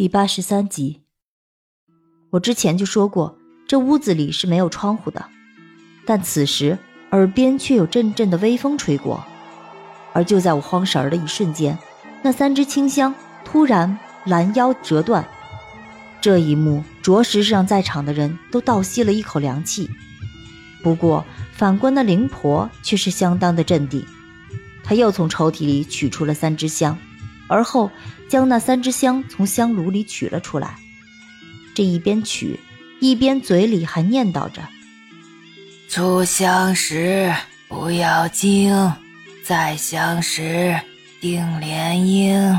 第八十三集，我之前就说过，这屋子里是没有窗户的，但此时耳边却有阵阵的微风吹过，而就在我慌神儿的一瞬间，那三支清香突然拦腰折断，这一幕着实是让在场的人都倒吸了一口凉气。不过反观那灵婆却是相当的镇定，她又从抽屉里取出了三支香。而后将那三支香从香炉里取了出来，这一边取，一边嘴里还念叨着：“初相识不要惊，再相识定联姻。”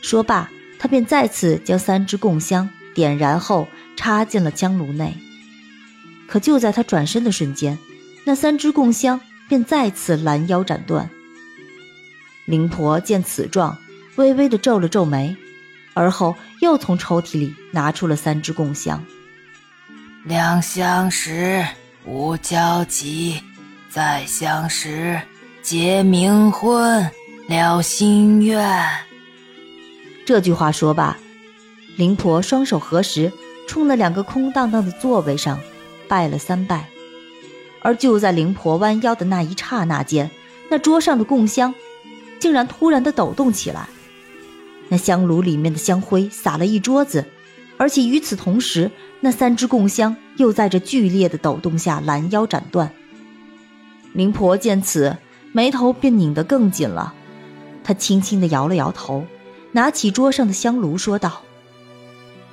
说罢，他便再次将三支供香点燃后插进了香炉内。可就在他转身的瞬间，那三支供香便再次拦腰斩断。灵婆见此状，微微的皱了皱眉，而后又从抽屉里拿出了三支供香。两相识无交集，再相识结冥婚了心愿。这句话说罢，灵婆双手合十，冲那两个空荡荡的座位上拜了三拜。而就在灵婆弯腰的那一刹那间，那桌上的供香。竟然突然的抖动起来，那香炉里面的香灰洒了一桌子，而且与此同时，那三支供香又在这剧烈的抖动下拦腰斩断。灵婆见此，眉头便拧得更紧了，她轻轻的摇了摇头，拿起桌上的香炉说道：“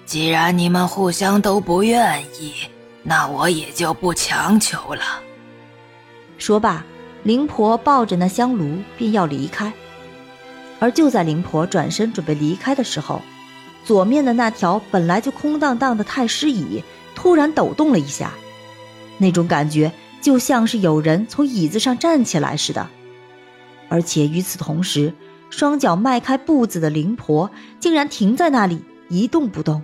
既然你们互相都不愿意，那我也就不强求了。”说罢。灵婆抱着那香炉便要离开，而就在灵婆转身准备离开的时候，左面的那条本来就空荡荡的太师椅突然抖动了一下，那种感觉就像是有人从椅子上站起来似的，而且与此同时，双脚迈开步子的灵婆竟然停在那里一动不动。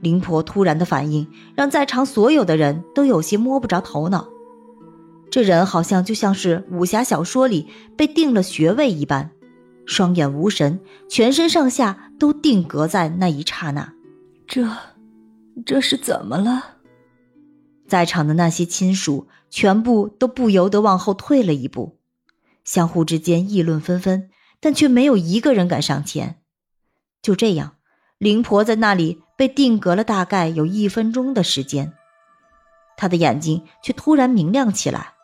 灵婆突然的反应让在场所有的人都有些摸不着头脑。这人好像就像是武侠小说里被定了穴位一般，双眼无神，全身上下都定格在那一刹那。这，这是怎么了？在场的那些亲属全部都不由得往后退了一步，相互之间议论纷纷，但却没有一个人敢上前。就这样，灵婆在那里被定格了大概有一分钟的时间，她的眼睛却突然明亮起来。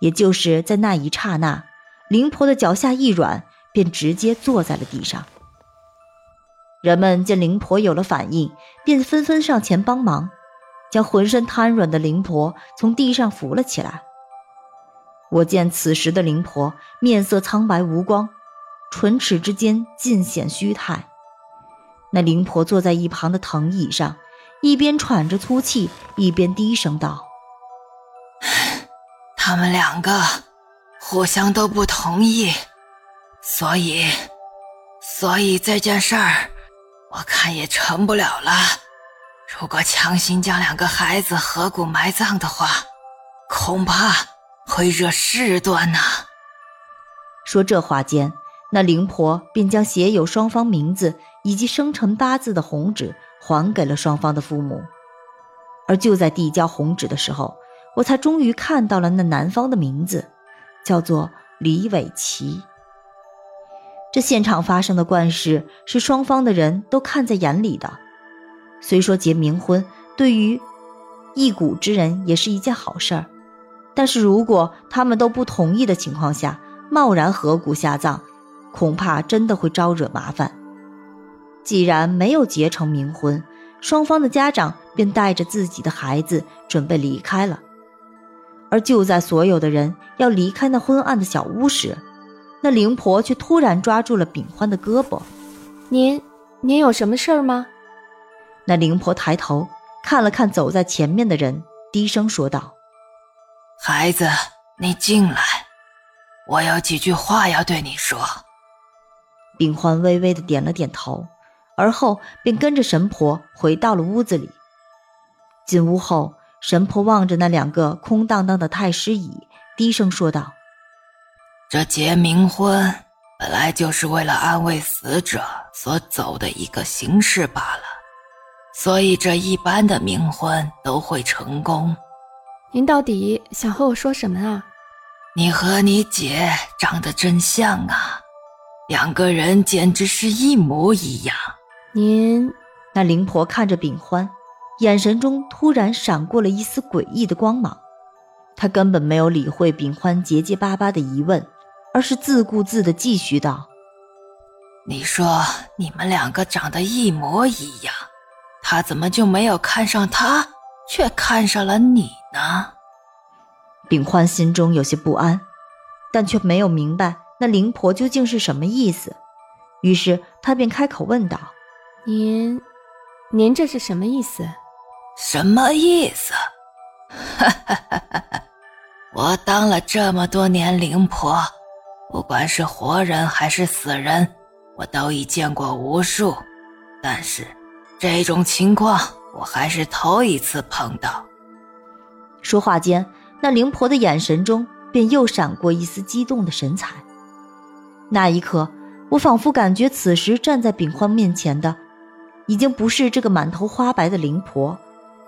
也就是在那一刹那，灵婆的脚下一软，便直接坐在了地上。人们见灵婆有了反应，便纷纷上前帮忙，将浑身瘫软的灵婆从地上扶了起来。我见此时的灵婆面色苍白无光，唇齿之间尽显虚态。那灵婆坐在一旁的藤椅上，一边喘着粗气，一边低声道。他们两个互相都不同意，所以，所以这件事儿我看也成不了了。如果强行将两个孩子合骨埋葬的话，恐怕会惹事端呐。说这话间，那灵婆便将写有双方名字以及生辰八字的红纸还给了双方的父母，而就在递交红纸的时候。我才终于看到了那男方的名字，叫做李伟奇。这现场发生的怪事是双方的人都看在眼里的。虽说结冥婚对于一骨之人也是一件好事儿，但是如果他们都不同意的情况下，贸然合骨下葬，恐怕真的会招惹麻烦。既然没有结成冥婚，双方的家长便带着自己的孩子准备离开了。而就在所有的人要离开那昏暗的小屋时，那灵婆却突然抓住了秉欢的胳膊。“您，您有什么事儿吗？”那灵婆抬头看了看走在前面的人，低声说道：“孩子，你进来，我有几句话要对你说。”秉欢微微的点了点头，而后便跟着神婆回到了屋子里。进屋后。神婆望着那两个空荡荡的太师椅，低声说道：“这结冥婚本来就是为了安慰死者所走的一个形式罢了，所以这一般的冥婚都会成功。您到底想和我说什么啊？你和你姐长得真像啊，两个人简直是一模一样。您那灵婆看着秉欢，眼神中突然闪过了一丝诡异的光芒。他根本没有理会秉欢结结巴巴的疑问。而是自顾自的继续道：“你说你们两个长得一模一样，他怎么就没有看上他，却看上了你呢？”秉欢心中有些不安，但却没有明白那灵婆究竟是什么意思，于是他便开口问道：“您，您这是什么意思？什么意思？哈哈哈哈哈！我当了这么多年灵婆。”不管是活人还是死人，我都已见过无数，但是这种情况我还是头一次碰到。说话间，那灵婆的眼神中便又闪过一丝激动的神采。那一刻，我仿佛感觉此时站在秉欢面前的，已经不是这个满头花白的灵婆，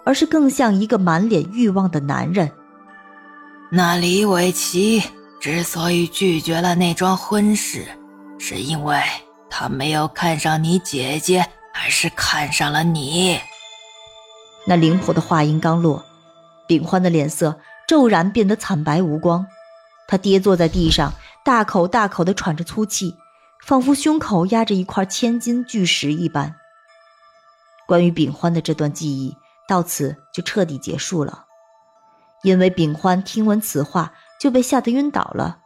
而是更像一个满脸欲望的男人。那李伟奇。之所以拒绝了那桩婚事，是因为他没有看上你姐姐，而是看上了你。那灵婆的话音刚落，秉欢的脸色骤然变得惨白无光，他跌坐在地上，大口大口地喘着粗气，仿佛胸口压着一块千斤巨石一般。关于秉欢的这段记忆到此就彻底结束了，因为秉欢听闻此话。就被吓得晕倒了，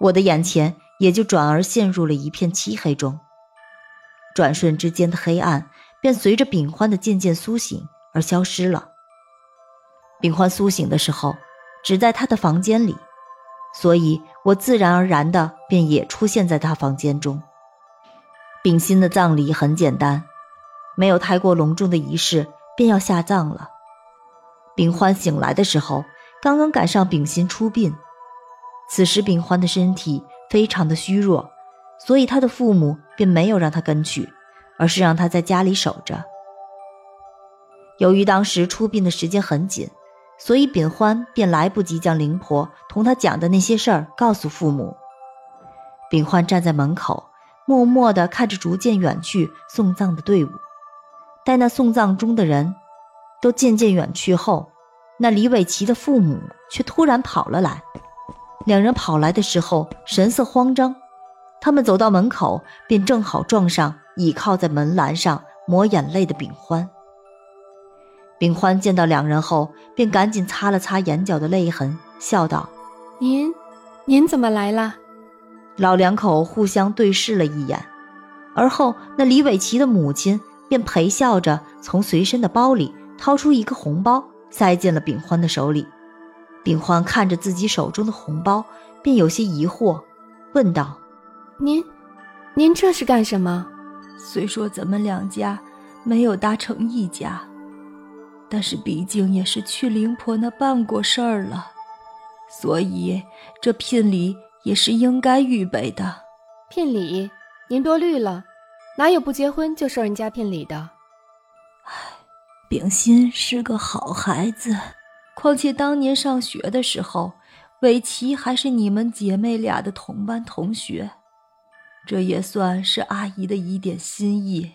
我的眼前也就转而陷入了一片漆黑中。转瞬之间的黑暗便随着秉欢的渐渐苏醒而消失了。秉欢苏醒的时候，只在他的房间里，所以我自然而然的便也出现在他房间中。秉新的葬礼很简单，没有太过隆重的仪式，便要下葬了。秉欢醒来的时候，刚刚赶上秉心出殡。此时，秉欢的身体非常的虚弱，所以他的父母便没有让他跟去，而是让他在家里守着。由于当时出殡的时间很紧，所以秉欢便来不及将灵婆同他讲的那些事儿告诉父母。秉欢站在门口，默默地看着逐渐远去送葬的队伍。待那送葬中的人都渐渐远去后，那李伟奇的父母却突然跑了来。两人跑来的时候，神色慌张。他们走到门口，便正好撞上倚靠在门栏上抹眼泪的炳欢。炳欢见到两人后，便赶紧擦了擦眼角的泪痕，笑道：“您，您怎么来了？”老两口互相对视了一眼，而后那李伟奇的母亲便陪笑着从随身的包里掏出一个红包，塞进了秉欢的手里。秉欢看着自己手中的红包，便有些疑惑，问道：“您，您这是干什么？虽说咱们两家没有搭成一家，但是毕竟也是去灵婆那办过事儿了，所以这聘礼也是应该预备的。聘礼，您多虑了，哪有不结婚就受人家聘礼的？唉，秉心是个好孩子。”况且当年上学的时候，伟奇还是你们姐妹俩的同班同学，这也算是阿姨的一点心意。